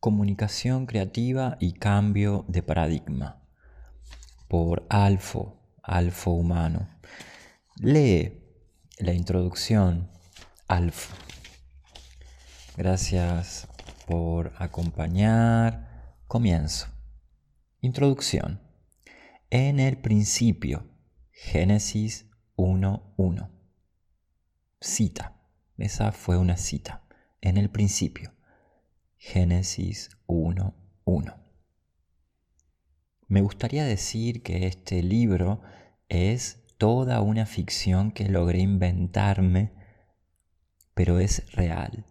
Comunicación creativa y cambio de paradigma por Alfo, Alfo Humano. Lee la introducción, Alfo. Gracias por acompañar. Comienzo. Introducción. En el principio, Génesis 1.1. Cita. Esa fue una cita. En el principio. Génesis 1.1. Me gustaría decir que este libro es toda una ficción que logré inventarme, pero es real.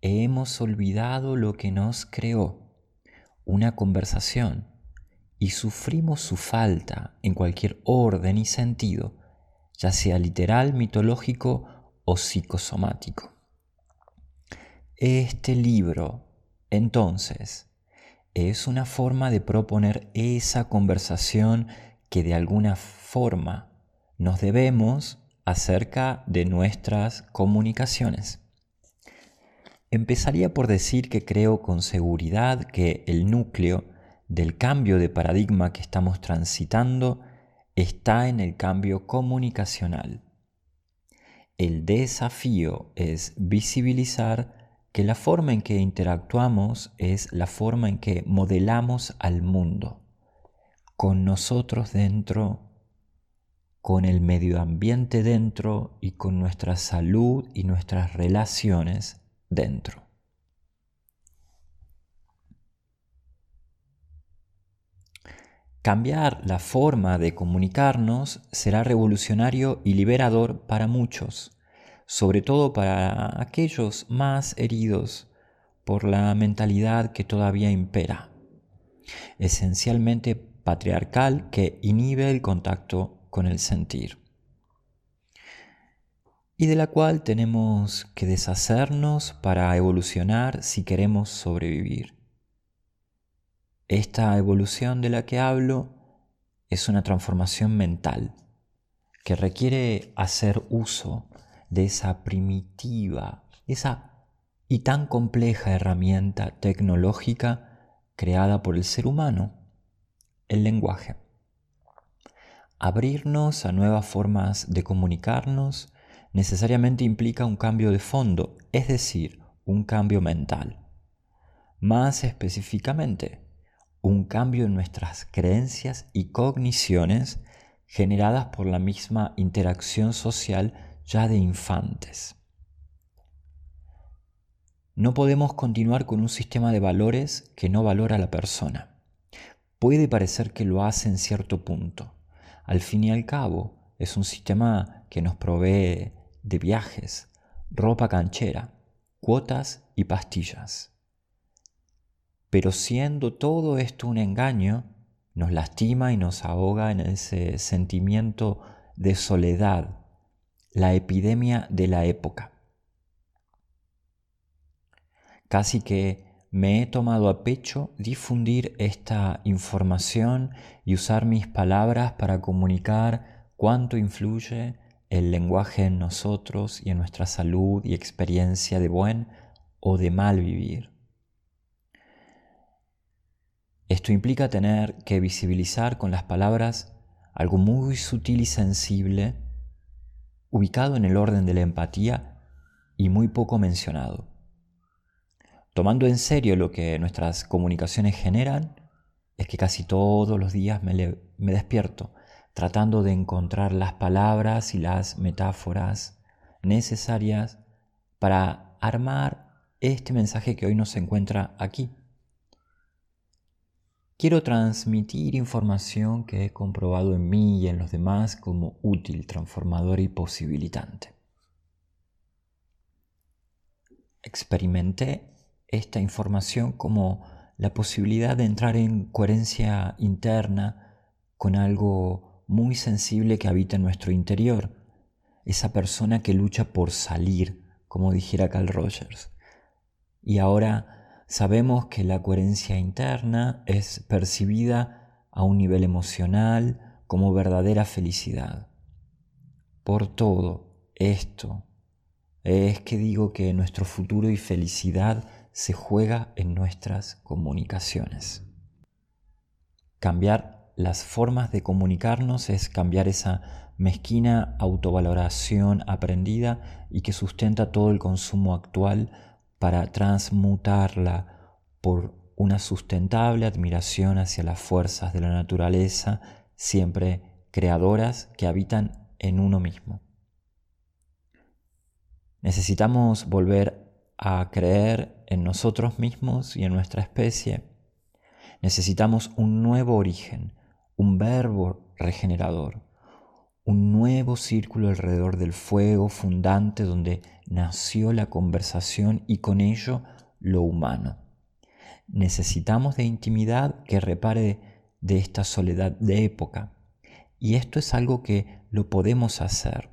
Hemos olvidado lo que nos creó, una conversación, y sufrimos su falta en cualquier orden y sentido, ya sea literal, mitológico o psicosomático. Este libro, entonces, es una forma de proponer esa conversación que de alguna forma nos debemos acerca de nuestras comunicaciones. Empezaría por decir que creo con seguridad que el núcleo del cambio de paradigma que estamos transitando está en el cambio comunicacional. El desafío es visibilizar que la forma en que interactuamos es la forma en que modelamos al mundo, con nosotros dentro, con el medio ambiente dentro y con nuestra salud y nuestras relaciones dentro. Cambiar la forma de comunicarnos será revolucionario y liberador para muchos sobre todo para aquellos más heridos por la mentalidad que todavía impera, esencialmente patriarcal que inhibe el contacto con el sentir y de la cual tenemos que deshacernos para evolucionar si queremos sobrevivir. Esta evolución de la que hablo es una transformación mental que requiere hacer uso de esa primitiva, esa y tan compleja herramienta tecnológica creada por el ser humano, el lenguaje. Abrirnos a nuevas formas de comunicarnos necesariamente implica un cambio de fondo, es decir, un cambio mental. Más específicamente, un cambio en nuestras creencias y cogniciones generadas por la misma interacción social ya de infantes. No podemos continuar con un sistema de valores que no valora a la persona. Puede parecer que lo hace en cierto punto. Al fin y al cabo, es un sistema que nos provee de viajes, ropa canchera, cuotas y pastillas. Pero siendo todo esto un engaño, nos lastima y nos ahoga en ese sentimiento de soledad la epidemia de la época. Casi que me he tomado a pecho difundir esta información y usar mis palabras para comunicar cuánto influye el lenguaje en nosotros y en nuestra salud y experiencia de buen o de mal vivir. Esto implica tener que visibilizar con las palabras algo muy sutil y sensible ubicado en el orden de la empatía y muy poco mencionado. Tomando en serio lo que nuestras comunicaciones generan, es que casi todos los días me, despierto tratando de encontrar las palabras y las metáforas necesarias para armar este mensaje que hoy nos encuentra aquí. Quiero transmitir información que he comprobado en mí y en los demás como útil, transformador y posibilitante. Experimenté esta información como la posibilidad de entrar en coherencia interna con algo muy sensible que habita en nuestro interior, esa persona que lucha por salir, como dijera Carl Rogers. Y ahora sabemos que la coherencia interna es percibida a un nivel emocional como verdadera felicidad. Por todo esto es que digo que nuestro futuro y felicidad se juega en nuestras comunicaciones. Cambiar las formas de comunicarnos es cambiar esa mezquina autovaloración aprendida y que sustenta todo el consumo actual para transmutarla por una sustentable admiración hacia las fuerzas de la naturaleza, siempre creadoras que habitan en uno mismo. Necesitamos volver a creer en nosotros mismos y en nuestra especie. Necesitamos un nuevo origen, un verbo regenerador, un nuevo círculo alrededor del fuego fundante donde nació la conversación y con ello lo humano. Necesitamos de intimidad que repare de esta soledad de época. Y esto es algo que lo podemos hacer,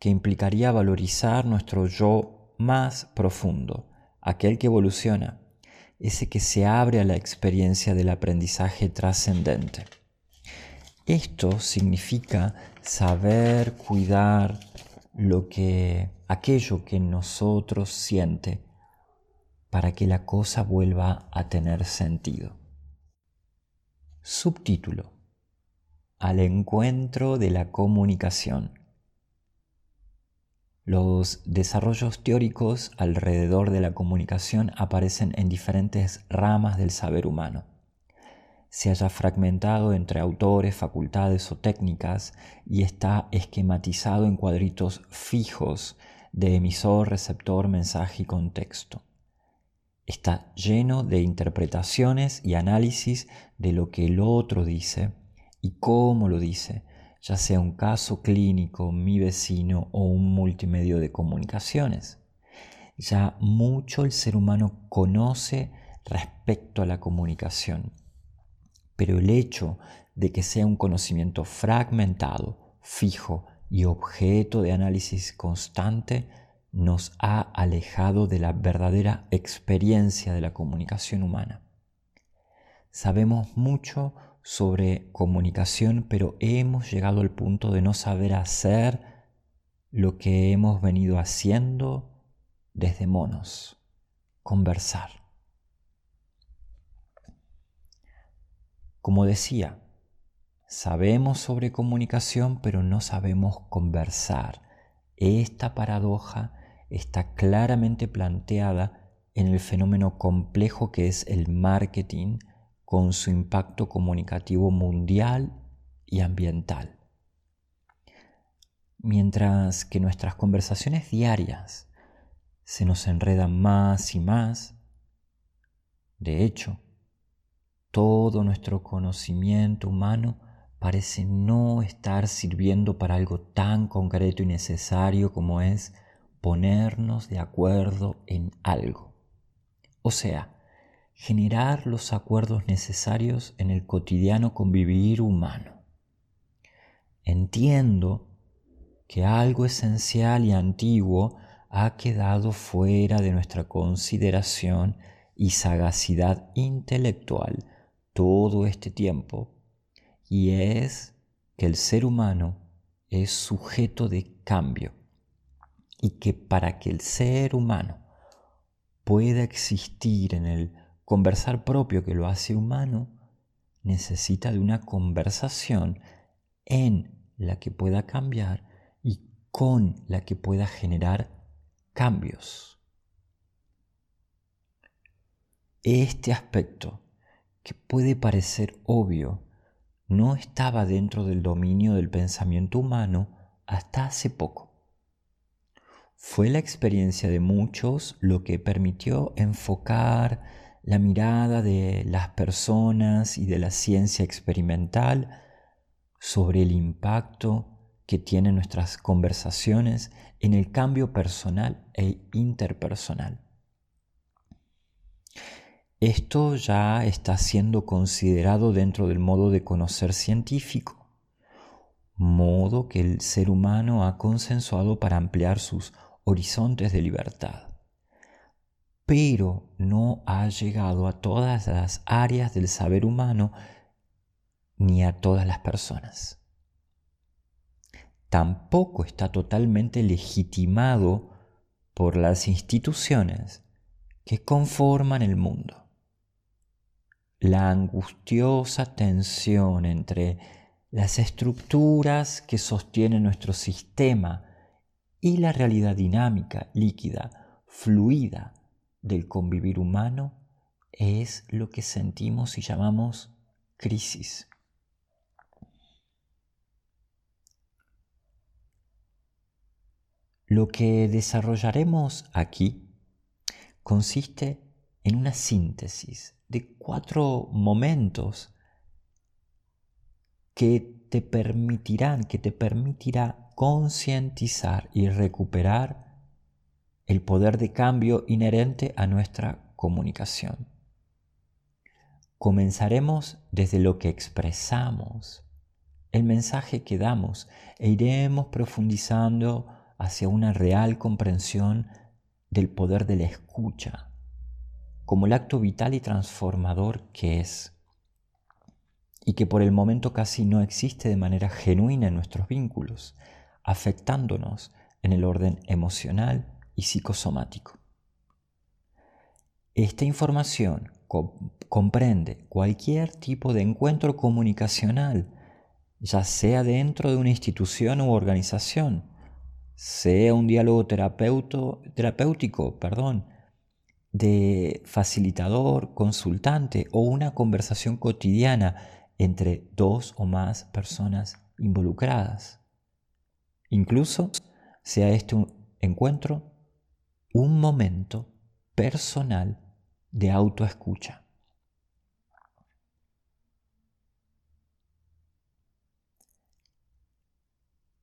que implicaría valorizar nuestro yo más profundo, aquel que evoluciona, ese que se abre a la experiencia del aprendizaje trascendente. Esto significa saber cuidar lo que aquello que nosotros siente para que la cosa vuelva a tener sentido. Subtítulo Al encuentro de la comunicación. Los desarrollos teóricos alrededor de la comunicación aparecen en diferentes ramas del saber humano se haya fragmentado entre autores, facultades o técnicas y está esquematizado en cuadritos fijos de emisor, receptor, mensaje y contexto. Está lleno de interpretaciones y análisis de lo que el otro dice y cómo lo dice, ya sea un caso clínico, mi vecino o un multimedio de comunicaciones. Ya mucho el ser humano conoce respecto a la comunicación pero el hecho de que sea un conocimiento fragmentado, fijo y objeto de análisis constante nos ha alejado de la verdadera experiencia de la comunicación humana. Sabemos mucho sobre comunicación, pero hemos llegado al punto de no saber hacer lo que hemos venido haciendo desde monos, conversar. Como decía, sabemos sobre comunicación, pero no sabemos conversar. Esta paradoja está claramente planteada en el fenómeno complejo que es el marketing con su impacto comunicativo mundial y ambiental. Mientras que nuestras conversaciones diarias se nos enredan más y más, de hecho, todo nuestro conocimiento humano parece no estar sirviendo para algo tan concreto y necesario como es ponernos de acuerdo en algo. O sea, generar los acuerdos necesarios en el cotidiano convivir humano. Entiendo que algo esencial y antiguo ha quedado fuera de nuestra consideración y sagacidad intelectual todo este tiempo y es que el ser humano es sujeto de cambio y que para que el ser humano pueda existir en el conversar propio que lo hace humano, necesita de una conversación en la que pueda cambiar y con la que pueda generar cambios. Este aspecto que puede parecer obvio, no estaba dentro del dominio del pensamiento humano hasta hace poco. Fue la experiencia de muchos lo que permitió enfocar la mirada de las personas y de la ciencia experimental sobre el impacto que tienen nuestras conversaciones en el cambio personal e interpersonal. Esto ya está siendo considerado dentro del modo de conocer científico, modo que el ser humano ha consensuado para ampliar sus horizontes de libertad. Pero no ha llegado a todas las áreas del saber humano ni a todas las personas. Tampoco está totalmente legitimado por las instituciones que conforman el mundo. La angustiosa tensión entre las estructuras que sostienen nuestro sistema y la realidad dinámica, líquida, fluida del convivir humano es lo que sentimos y llamamos crisis. Lo que desarrollaremos aquí consiste en una síntesis de cuatro momentos que te permitirán, que te permitirá concientizar y recuperar el poder de cambio inherente a nuestra comunicación. Comenzaremos desde lo que expresamos, el mensaje que damos, e iremos profundizando hacia una real comprensión del poder de la escucha, como el acto vital y transformador que es, y que por el momento casi no existe de manera genuina en nuestros vínculos, afectándonos en el orden emocional y psicosomático. Esta información comprende cualquier tipo de encuentro comunicacional, ya sea dentro de una institución u organización, sea un diálogo terapéutico, perdón, de facilitador, consultante o una conversación cotidiana entre dos o más personas involucradas. Incluso sea este un encuentro un momento personal de autoescucha.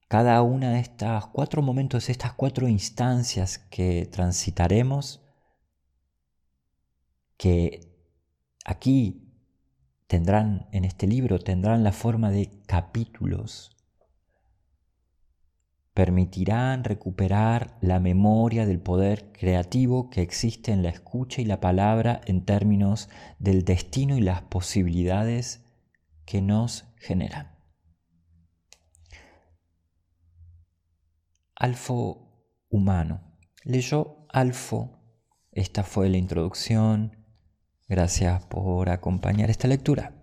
Cada una de estas cuatro momentos, estas cuatro instancias que transitaremos, que aquí tendrán, en este libro, tendrán la forma de capítulos, permitirán recuperar la memoria del poder creativo que existe en la escucha y la palabra en términos del destino y las posibilidades que nos generan. Alfo humano. Leyó Alfo. Esta fue la introducción. Gracias por acompañar esta lectura.